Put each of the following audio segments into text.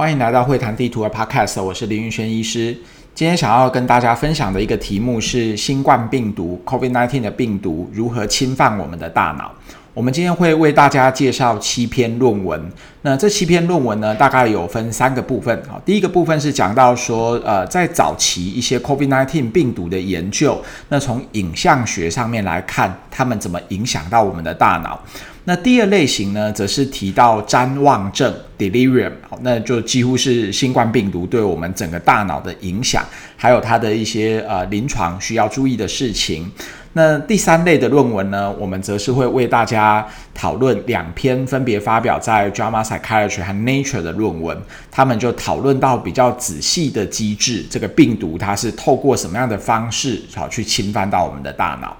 欢迎来到会谈地图的 Podcast，我是林云轩医师。今天想要跟大家分享的一个题目是新冠病毒 （COVID-19） 的病毒如何侵犯我们的大脑。我们今天会为大家介绍七篇论文。那这七篇论文呢，大概有分三个部分。好，第一个部分是讲到说，呃，在早期一些 COVID-19 病毒的研究，那从影像学上面来看，它们怎么影响到我们的大脑。那第二类型呢，则是提到譫妄症 （delirium），好，那就几乎是新冠病毒对我们整个大脑的影响，还有它的一些呃临床需要注意的事情。那第三类的论文呢，我们则是会为大家讨论两篇分别发表在《JAMA Psychiatry》和《Nature》的论文，他们就讨论到比较仔细的机制，这个病毒它是透过什么样的方式好去侵犯到我们的大脑。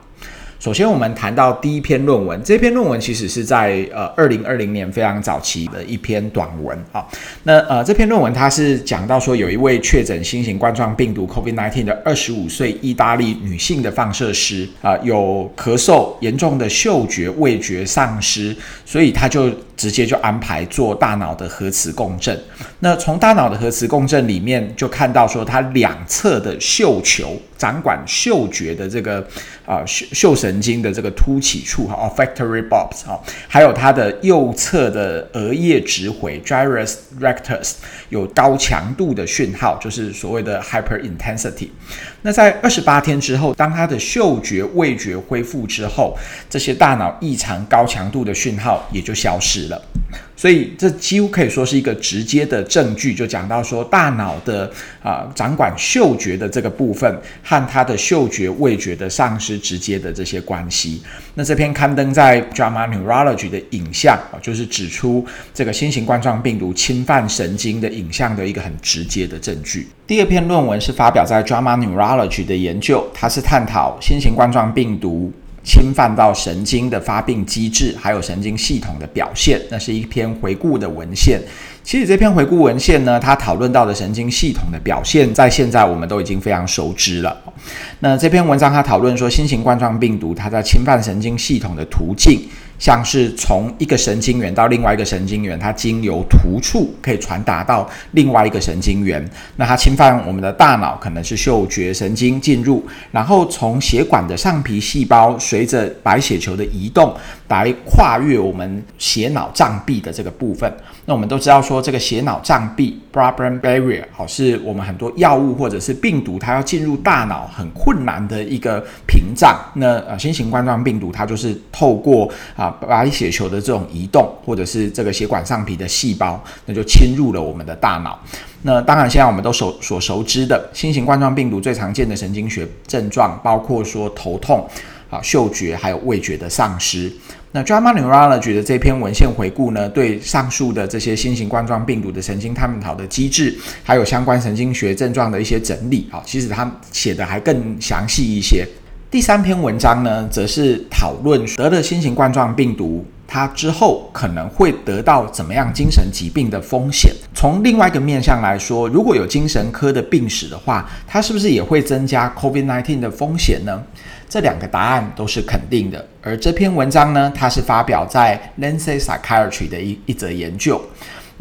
首先，我们谈到第一篇论文。这篇论文其实是在呃二零二零年非常早期的一篇短文啊。那呃这篇论文它是讲到说，有一位确诊新型冠状病毒 COVID-19 的二十五岁意大利女性的放射师啊，有咳嗽、严重的嗅觉、味觉丧失，所以她就直接就安排做大脑的核磁共振。那从大脑的核磁共振里面就看到说，它两侧的嗅球。掌管嗅觉的这个啊嗅嗅神经的这个突起处哈，olfactory bulbs 哈，还有它的右侧的额叶质回 gyrus rectus 有高强度的讯号，就是所谓的 hyperintensity。那在二十八天之后，当它的嗅觉、味觉恢复之后，这些大脑异常高强度的讯号也就消失了。了所以这几乎可以说是一个直接的证据，就讲到说大脑的啊、掌管嗅觉的这个部分和它的嗅觉味觉的丧失直接的这些关系。那这篇刊登在 JAMA Neurology 的影像啊，就是指出这个新型冠状病毒侵犯神经的影像的一个很直接的证据。第二篇论文是发表在 JAMA Neurology 的研究，它是探讨新型冠状病毒。侵犯到神经的发病机制，还有神经系统的表现，那是一篇回顾的文献。其实这篇回顾文献呢，它讨论到的神经系统的表现，在现在我们都已经非常熟知了。那这篇文章它讨论说，新型冠状病毒它在侵犯神经系统的途径。像是从一个神经元到另外一个神经元，它经由突触可以传达到另外一个神经元。那它侵犯我们的大脑，可能是嗅觉神经进入，然后从血管的上皮细胞随着白血球的移动来跨越我们血脑障壁的这个部分。那我们都知道说，这个血脑障壁 （blood-brain barrier） 好，是我们很多药物或者是病毒它要进入大脑很困难的一个屏障。那呃，新型冠状病毒它就是透过啊。白血球的这种移动，或者是这个血管上皮的细胞，那就侵入了我们的大脑。那当然，现在我们都熟所熟知的新型冠状病毒最常见的神经学症状，包括说头痛、啊嗅觉还有味觉的丧失。那 JAMA Neurology 的这篇文献回顾呢，对上述的这些新型冠状病毒的神经探讨的机制，还有相关神经学症状的一些整理，啊，其实他写的还更详细一些。第三篇文章呢，则是讨论得了新型冠状病毒，他之后可能会得到怎么样精神疾病的风险。从另外一个面向来说，如果有精神科的病史的话，他是不是也会增加 COVID-19 的风险呢？这两个答案都是肯定的。而这篇文章呢，它是发表在《Lancet Psychiatry》的一一则研究。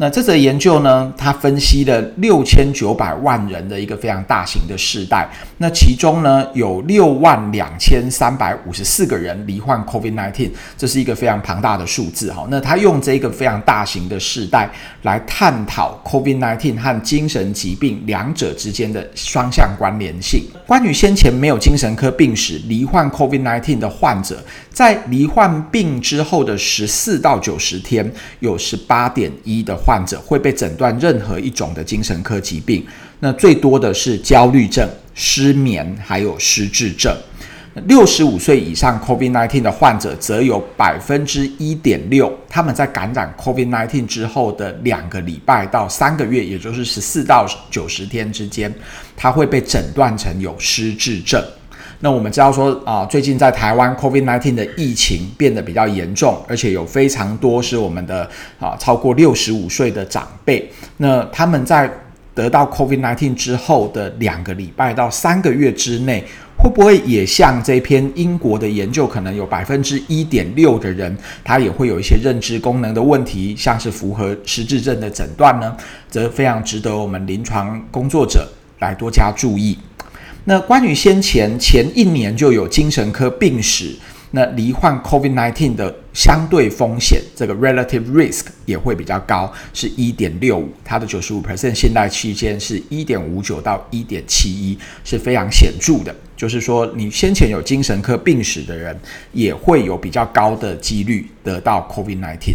那这则研究呢，它分析了六千九百万人的一个非常大型的世代，那其中呢，有六万两千三百五十四个人罹患 COVID-19，这是一个非常庞大的数字哈。那他用这个非常大型的世代来探讨 COVID-19 和精神疾病两者之间的双向关联性。关于先前没有精神科病史罹患 COVID-19 的患者，在罹患病之后的十四到九十天，有十八点一的患患者会被诊断任何一种的精神科疾病。那最多的是焦虑症、失眠，还有失智症。六十五岁以上 COVID-19 的患者，则有百分之一点六，他们在感染 COVID-19 之后的两个礼拜到三个月，也就是十四到九十天之间，他会被诊断成有失智症。那我们知道说啊，最近在台湾 COVID-19 的疫情变得比较严重，而且有非常多是我们的啊超过六十五岁的长辈，那他们在。得到 COVID-19 之后的两个礼拜到三个月之内，会不会也像这篇英国的研究，可能有百分之一点六的人，他也会有一些认知功能的问题，像是符合失智症的诊断呢？则非常值得我们临床工作者来多加注意。那关于先前前一年就有精神科病史，那罹患 COVID-19 的相对风险，这个 relative risk 也会比较高，是一点六五，它的九十五 percent 信赖区间是一点五九到一点七一，是非常显著的。就是说，你先前有精神科病史的人，也会有比较高的几率得到 COVID-19。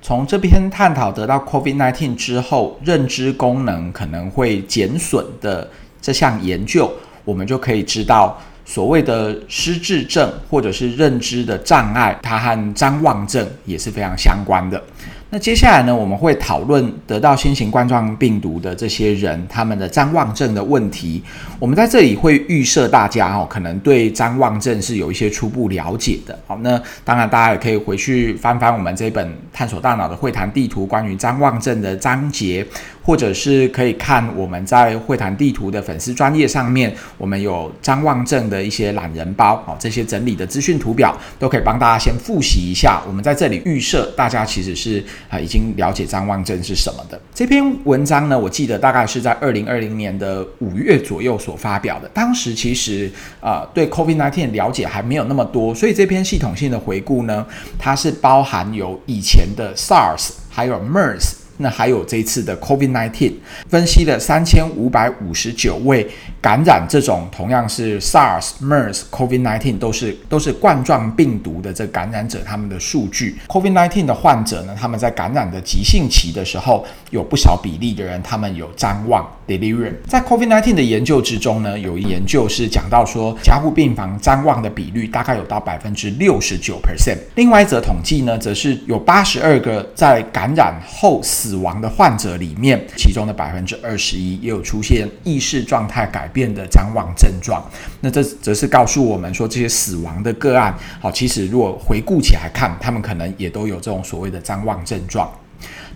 从这篇探讨得到 COVID-19 之后，认知功能可能会减损的这项研究，我们就可以知道。所谓的失智症或者是认知的障碍，它和譫妄症也是非常相关的。那接下来呢，我们会讨论得到新型冠状病毒的这些人，他们的譫妄症的问题。我们在这里会预设大家哦，可能对譫妄症是有一些初步了解的。好，那当然大家也可以回去翻翻我们这本《探索大脑的会谈地图》关于譫妄症的章节，或者是可以看我们在会谈地图的粉丝专页上面，我们有张望症的一些懒人包哦，这些整理的资讯图表都可以帮大家先复习一下。我们在这里预设大家其实是。啊，已经了解张望症是什么的。这篇文章呢，我记得大概是在二零二零年的五月左右所发表的。当时其实啊、对 COVID-19 了解还没有那么多，所以这篇系统性的回顾呢，它是包含有以前的 SARS 还有 MERS。那还有这次的 COVID-19，分析了三千五百五十九位感染这种同样是 SARS、MERS、COVID-19 都是都是冠状病毒的这感染者他们的数据。COVID-19 的患者呢，他们在感染的急性期的时候，有不少比例的人他们有譫妄 delirium。在 COVID-19 的研究之中呢，有一研究是讲到说，加护病房譫妄的比率大概有到百分之六十九 percent。另外一则统计呢，则是有八十二个在感染后死。死亡的患者里面，其中的百分之二十一也有出现意识状态改变的张望症状。那这则是告诉我们说，这些死亡的个案，好，其实如果回顾起来看，他们可能也都有这种所谓的张望症状。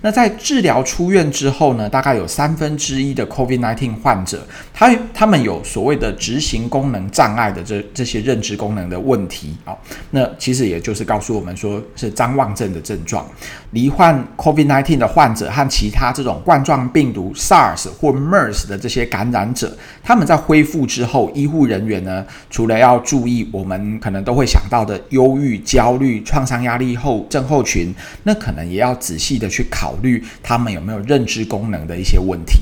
那在治疗出院之后呢，大概有三分之一的 COVID-19 患者，他他们有所谓的执行功能障碍的这这些认知功能的问题啊。那其实也就是告诉我们说，是张望症的症状。罹患 COVID-19 的患者和其他这种冠状病毒 SARS 或 MERS 的这些感染者，他们在恢复之后，医护人员呢，除了要注意我们可能都会想到的忧郁、焦虑、创伤压力后症候群，那可能也要仔细的去考考虑他们有没有认知功能的一些问题。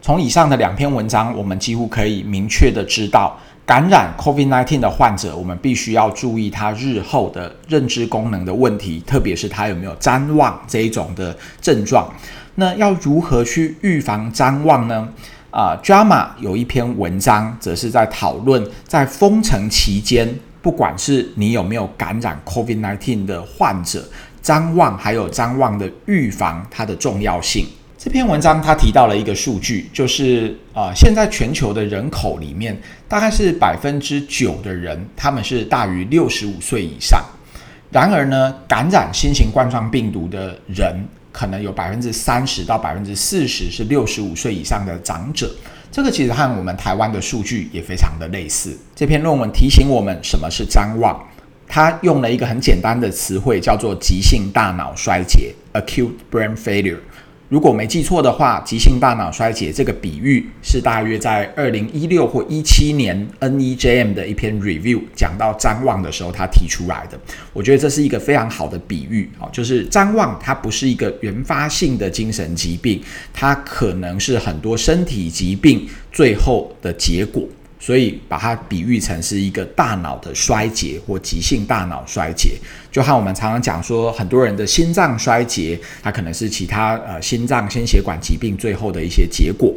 从以上的两篇文章，我们几乎可以明确的知道。感染 COVID-19 的患者，我们必须要注意他日后的认知功能的问题，特别是他有没有譫妄这一种的症状。那要如何去预防譫妄呢？啊、呃，JAMA 有一篇文章，则是在讨论在封城期间，不管是你有没有感染 COVID-19 的患者，张望还有张望的预防，它的重要性。这篇文章他提到了一个数据，就是啊、呃，现在全球的人口里面，大概是百分之九的人，他们是大于六十五岁以上。然而呢，感染新型冠状病毒的人，可能有百分之三十到百分之四十是六十五岁以上的长者。这个其实和我们台湾的数据也非常的类似。这篇论文提醒我们什么是张望，他用了一个很简单的词汇，叫做急性大脑衰竭 （acute brain failure）。如果没记错的话，急性大脑衰竭这个比喻是大约在二零一六或一七年 NEJM 的一篇 review 讲到譫妄的时候，他提出来的。我觉得这是一个非常好的比喻啊，就是譫妄它不是一个原发性的精神疾病，它可能是很多身体疾病最后的结果。所以把它比喻成是一个大脑的衰竭或急性大脑衰竭，就和我们常常讲说，很多人的心脏衰竭，它可能是其他呃心脏心血管疾病最后的一些结果。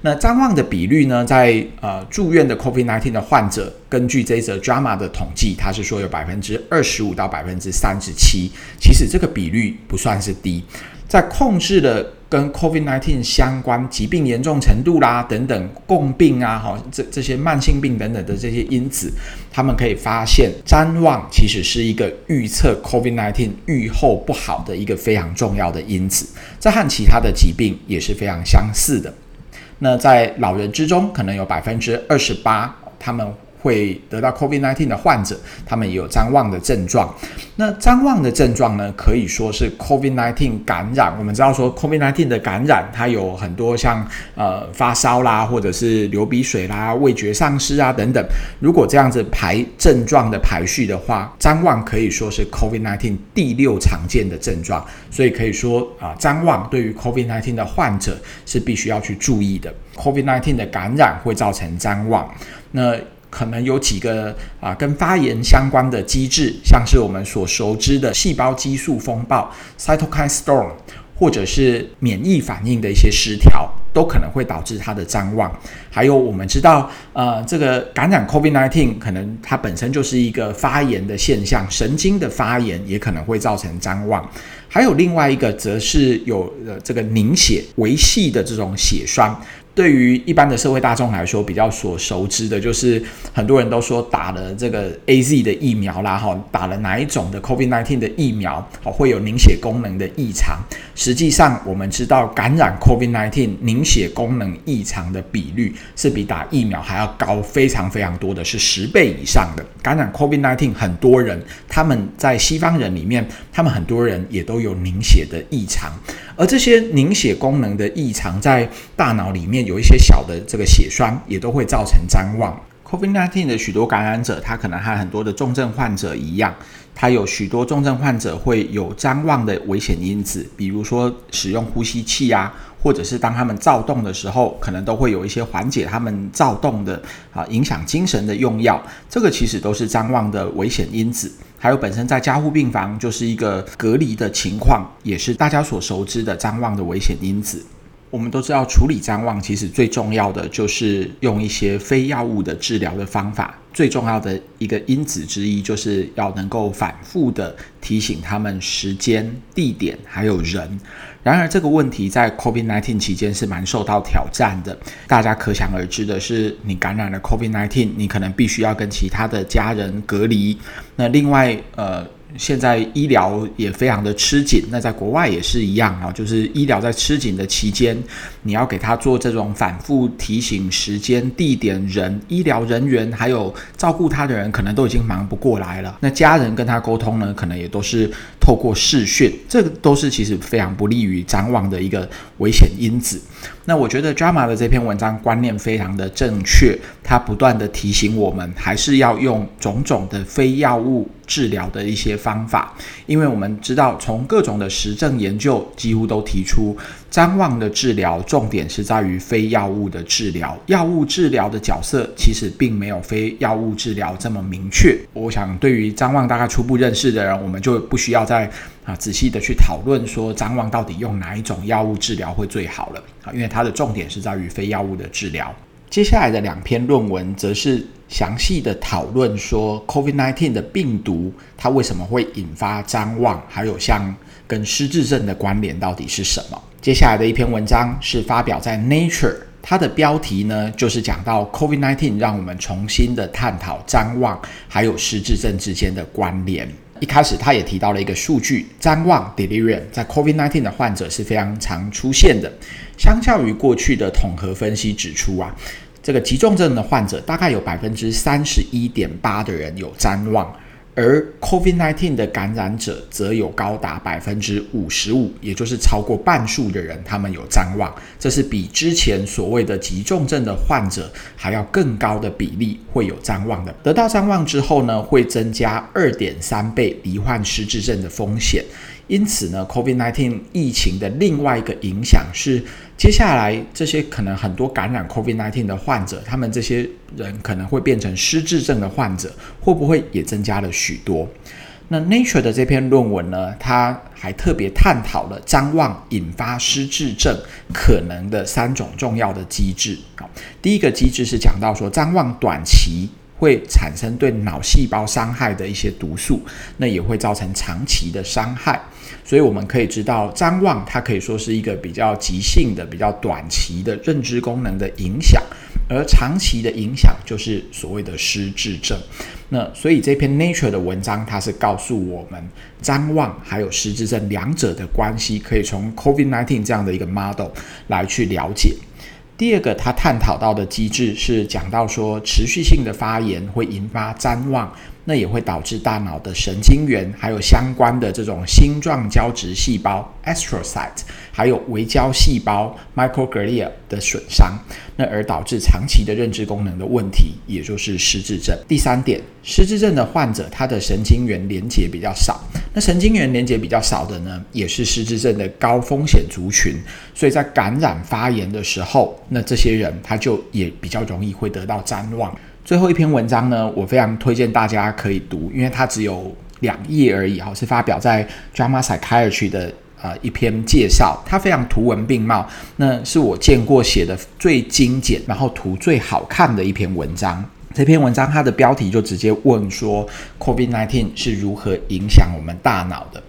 那张望的比率呢，在呃住院的 COVID-19 的患者，根据这则 Drama 的统计，它是说有百分之二十五到百分之三十七，其实这个比率不算是低。在控制了跟 COVID-19 相关疾病严重程度啦等等共病啊，哈，这这些慢性病等等的这些因子，他们可以发现譫妄其实是一个预测 COVID-19 预后不好的一个非常重要的因子。这和其他的疾病也是非常相似的。那在老人之中，可能有百分之二十八，他们。会得到 COVID-19 的患者，他们也有张望的症状。那张望的症状呢，可以说是 COVID-19 感染。我们知道说 COVID-19 的感染，它有很多像呃发烧啦，或者是流鼻水啦、味觉丧失啊等等。如果这样子排症状的排序的话，张望可以说是 COVID-19 第六常见的症状。所以可以说啊，譫妄对于 COVID-19 的患者是必须要去注意的。COVID-19 的感染会造成张望。那可能有几个啊，跟发炎相关的机制，像是我们所熟知的细胞激素风暴 （cytokine storm），或者是免疫反应的一些失调，都可能会导致它的张望。还有我们知道，呃，这个感染 COVID-19 可能它本身就是一个发炎的现象，神经的发炎也可能会造成张望。还有另外一个，则是有呃这个凝血维系的这种血栓。对于一般的社会大众来说，比较所熟知的就是很多人都说打了这个 AZ 的疫苗啦，哈，打了哪一种的 COVID-19 的疫苗，好，会有凝血功能的异常。实际上，我们知道感染 COVID-19 凝血功能异常的比率是比打疫苗还要高非常非常多的，是十倍以上的。感染 COVID-19 很多人，他们在西方人里面，他们很多人也都有凝血的异常。而这些凝血功能的异常，在大脑里面有一些小的这个血栓，也都会造成谵妄。COVID-19 的许多感染者，他可能和很多的重症患者一样，它有许多重症患者会有譫妄的危险因子，比如说使用呼吸器啊，或者是当他们躁动的时候，可能都会有一些缓解他们躁动的啊，影响精神的用药，这个其实都是譫妄的危险因子。还有本身在加护病房就是一个隔离的情况，也是大家所熟知的譫妄的危险因子。我们都知道，处理譫妄其实最重要的就是用一些非药物的治疗的方法。最重要的一个因子之一，就是要能够反复的提醒他们时间、地点还有人。然而，这个问题在 COVID-19 期间是蛮受到挑战的。大家可想而知的是，你感染了 COVID-19，你可能必须要跟其他的家人隔离。那另外，呃。现在医疗也非常的吃紧，那在国外也是一样啊，就是医疗在吃紧的期间，你要给他做这种反复提醒时间、地点、人、医疗人员还有照顾他的人，可能都已经忙不过来了。那家人跟他沟通呢，可能也都是透过视讯，这个都是其实非常不利于展望的一个危险因子。那我觉得 Drama 的这篇文章观念非常的正确，他不断的提醒我们，还是要用种种的非药物治疗的一些方法，因为我们知道，从各种的实证研究几乎都提出，譫妄的治疗重点是在于非药物的治疗，药物治疗的角色其实并没有非药物治疗这么明确。我想，对于譫妄大概初步认识的人，我们就不需要再啊仔细的去讨论说譫妄到底用哪一种药物治疗会最好了啊，因为它的重点是在于非药物的治疗。接下来的两篇论文则是详细的讨论说，COVID-19 的病毒它为什么会引发譫妄，还有像跟失智症的关联到底是什么？接下来的一篇文章是发表在 Nature，它的标题呢就是讲到 COVID-19 让我们重新的探讨譫妄还有失智症之间的关联。一开始他也提到了一个数据，张望 delirium 在 COVID-19 的患者是非常常出现的。相较于过去的统合分析指出啊，这个急重症的患者大概有百分之三十一点八的人有张望。而 COVID-19 的感染者则有高达百分之五十五，也就是超过半数的人，他们有张望，这是比之前所谓的急重症的患者还要更高的比例会有张望的。得到张望之后呢，会增加二点三倍罹患失智症的风险。因此呢，COVID-19 疫情的另外一个影响是，接下来这些可能很多感染 COVID-19 的患者，他们这些人可能会变成失智症的患者，会不会也增加了许多？那 Nature 的这篇论文呢，它还特别探讨了张望引发失智症可能的三种重要的机制。好，第一个机制是讲到说，张望短期会产生对脑细胞伤害的一些毒素，那也会造成长期的伤害。所以我们可以知道，张望它可以说是一个比较急性的、比较短期的认知功能的影响，而长期的影响就是所谓的失智症。那所以这篇 Nature 的文章，它是告诉我们张望还有失智症两者的关系，可以从 COVID-19 这样的一个 model 来去了解。第二个，他探讨到的机制是讲到说，持续性的发炎会引发谵妄。那也会导致大脑的神经元，还有相关的这种星状胶质细胞 （astrocyte），还有微胶细胞 （microglia） 的损伤，那而导致长期的认知功能的问题，也就是失智症。第三点，失智症的患者，他的神经元连接比较少，那神经元连接比较少的呢，也是失智症的高风险族群，所以在感染发炎的时候，那这些人他就也比较容易会得到譫妄。最后一篇文章呢，我非常推荐大家可以读，因为它只有两页而已，哈，是发表在《JAMA Psychiatry》的呃一篇介绍，它非常图文并茂，那是我见过写的最精简，然后图最好看的一篇文章。这篇文章它的标题就直接问说，COVID-19 是如何影响我们大脑的？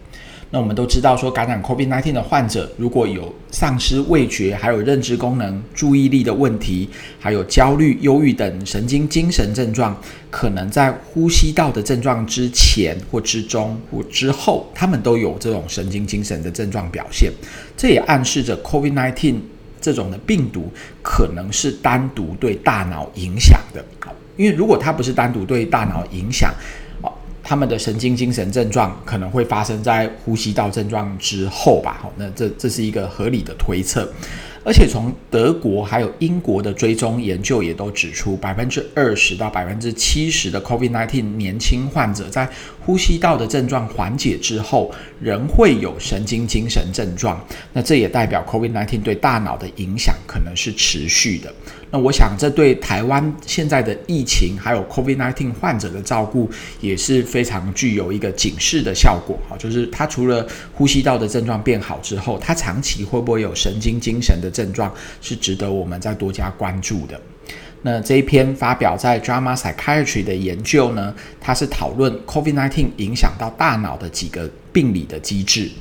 那我们都知道，说感染 COVID-19 的患者，如果有丧失味觉、还有认知功能、注意力的问题，还有焦虑、忧郁等神经精神症状，可能在呼吸道的症状之前或之中或之后，他们都有这种神经精神的症状表现。这也暗示着 COVID-19 这种的病毒可能是单独对大脑影响的。因为如果它不是单独对大脑影响，他们的神经精神症状可能会发生在呼吸道症状之后吧？好，那这这是一个合理的推测。而且从德国还有英国的追踪研究也都指出，百分之二十到百分之七十的 COVID-19 年轻患者在呼吸道的症状缓解之后，仍会有神经精神症状。那这也代表 COVID-19 对大脑的影响可能是持续的。那我想，这对台湾现在的疫情还有 COVID-19 患者的照顾也是非常具有一个警示的效果。哈，就是他除了呼吸道的症状变好之后，他长期会不会有神经精神的症状，是值得我们再多加关注的。那这一篇发表在 JAMA Psychiatry 的研究呢，它是讨论 COVID-19 影响到大脑的几个病理的机制。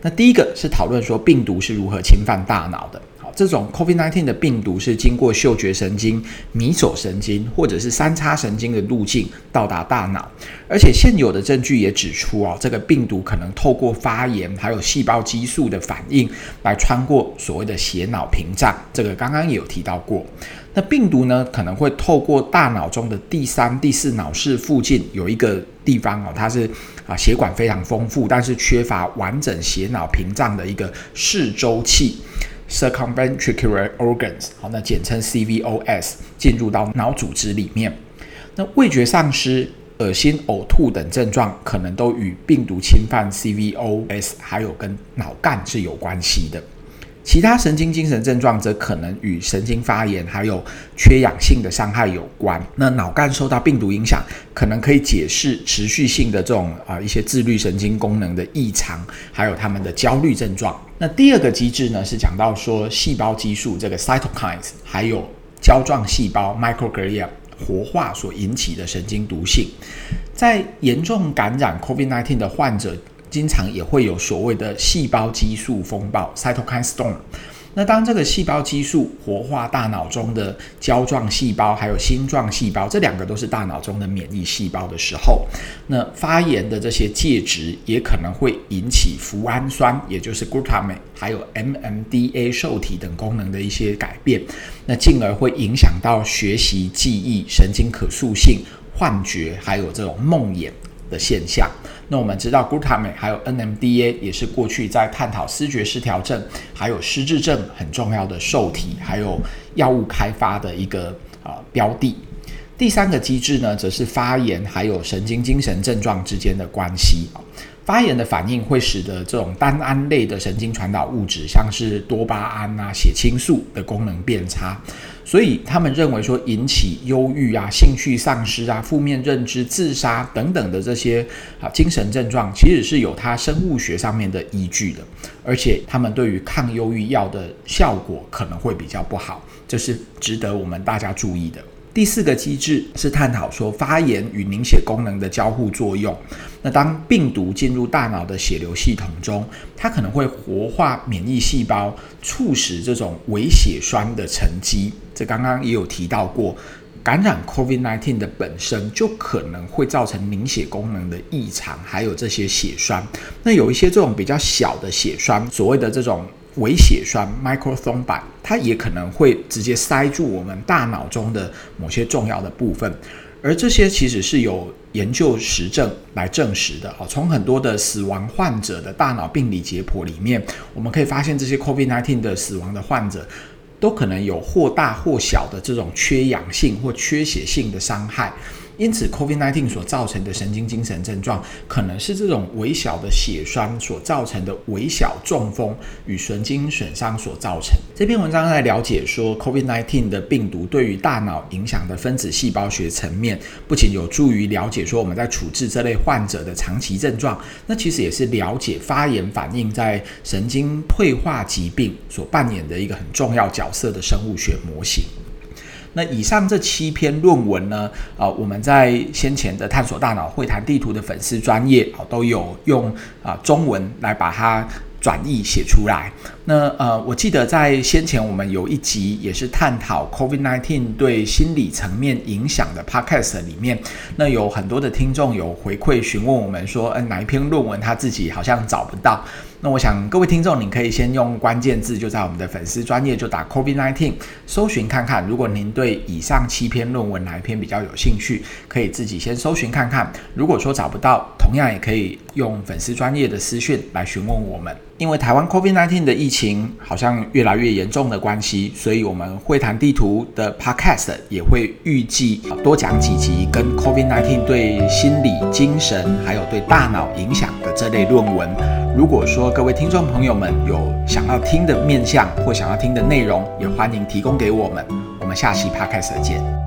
那第一个是讨论说病毒是如何侵犯大脑的。这种 COVID-19 的病毒是经过嗅觉神经、迷走神经或者是三叉神经的路径到达大脑，而且现有的证据也指出啊，这个病毒可能透过发炎还有细胞激素的反应来穿过所谓的血脑屏障。这个刚刚也有提到过。那病毒呢，可能会透过大脑中的第三、第四脑室附近有一个地方哦，它是啊血管非常丰富，但是缺乏完整血脑屏障的一个视周器。Circumventricular organs，好，那简称 CVOS，进入到脑组织里面。那味觉丧失、恶心、呕吐等症状，可能都与病毒侵犯 CVOS，还有跟脑干是有关系的。其他神经精神症状则可能与神经发炎还有缺氧性的伤害有关。那脑干受到病毒影响，可能可以解释持续性的这种啊一些自律神经功能的异常，还有他们的焦虑症状。那第二个机制呢，是讲到说细胞激素这个 cytokines，还有胶状细胞 microglia 活化所引起的神经毒性，在严重感染 COVID-19 的患者。经常也会有所谓的细胞激素风暴 （cytokine storm）。那当这个细胞激素活化大脑中的胶状细胞，还有星状细胞，这两个都是大脑中的免疫细胞的时候，那发炎的这些介质也可能会引起脯氨酸，也就是 glutamate，还有 MMDA 受体等功能的一些改变，那进而会影响到学习、记忆、神经可塑性、幻觉，还有这种梦魇的现象。那我们知道，glutamate 还有 NMDA 也是过去在探讨思觉失调症还有失智症很重要的受体，还有药物开发的一个啊、呃、标的。第三个机制呢，则是发炎还有神经精神症状之间的关系啊。发炎的反应会使得这种单胺类的神经传导物质，像是多巴胺啊、血清素的功能变差，所以他们认为说引起忧郁啊、兴趣丧失啊、负面认知、自杀等等的这些啊精神症状，其实是有它生物学上面的依据的，而且他们对于抗忧郁药的效果可能会比较不好，这是值得我们大家注意的。第四个机制是探讨说发炎与凝血功能的交互作用。那当病毒进入大脑的血流系统中，它可能会活化免疫细胞，促使这种微血栓的沉积。这刚刚也有提到过，感染 COVID-19 的本身就可能会造成凝血功能的异常，还有这些血栓。那有一些这种比较小的血栓，所谓的这种。微血栓 microthrombi，它也可能会直接塞住我们大脑中的某些重要的部分，而这些其实是有研究实证来证实的。哦，从很多的死亡患者的大脑病理解剖里面，我们可以发现这些 COVID-19 的死亡的患者都可能有或大或小的这种缺氧性或缺血性的伤害。因此，COVID-19 所造成的神经精神症状，可能是这种微小的血栓所造成的微小中风与神经损伤所造成。这篇文章在了解说，COVID-19 的病毒对于大脑影响的分子细胞学层面，不仅有助于了解说我们在处置这类患者的长期症状，那其实也是了解发炎反应在神经退化疾病所扮演的一个很重要角色的生物学模型。那以上这七篇论文呢，啊、我们在先前的探索大脑会谈地图的粉丝专业啊，都有用啊、中文来把它转译写出来。那呃，我记得在先前我们有一集也是探讨 COVID-19 对心理层面影响的 Podcast 里面，那有很多的听众有回馈询问我们说，嗯，哪一篇论文他自己好像找不到。那我想各位听众，你可以先用关键字就在我们的粉丝专业就打 COVID-19 搜寻看看。如果您对以上七篇论文哪一篇比较有兴趣，可以自己先搜寻看看。如果说找不到，同样也可以用粉丝专业的私讯来询问我们。因为台湾 COVID-19 的疫情好像越来越严重的关系，所以我们会谈地图的 Podcast 也会预计多讲几集跟 COVID-19 对心理、精神还有对大脑影响的这类论文。如果说各位听众朋友们有想要听的面向或想要听的内容，也欢迎提供给我们。我们下期 Podcast 见。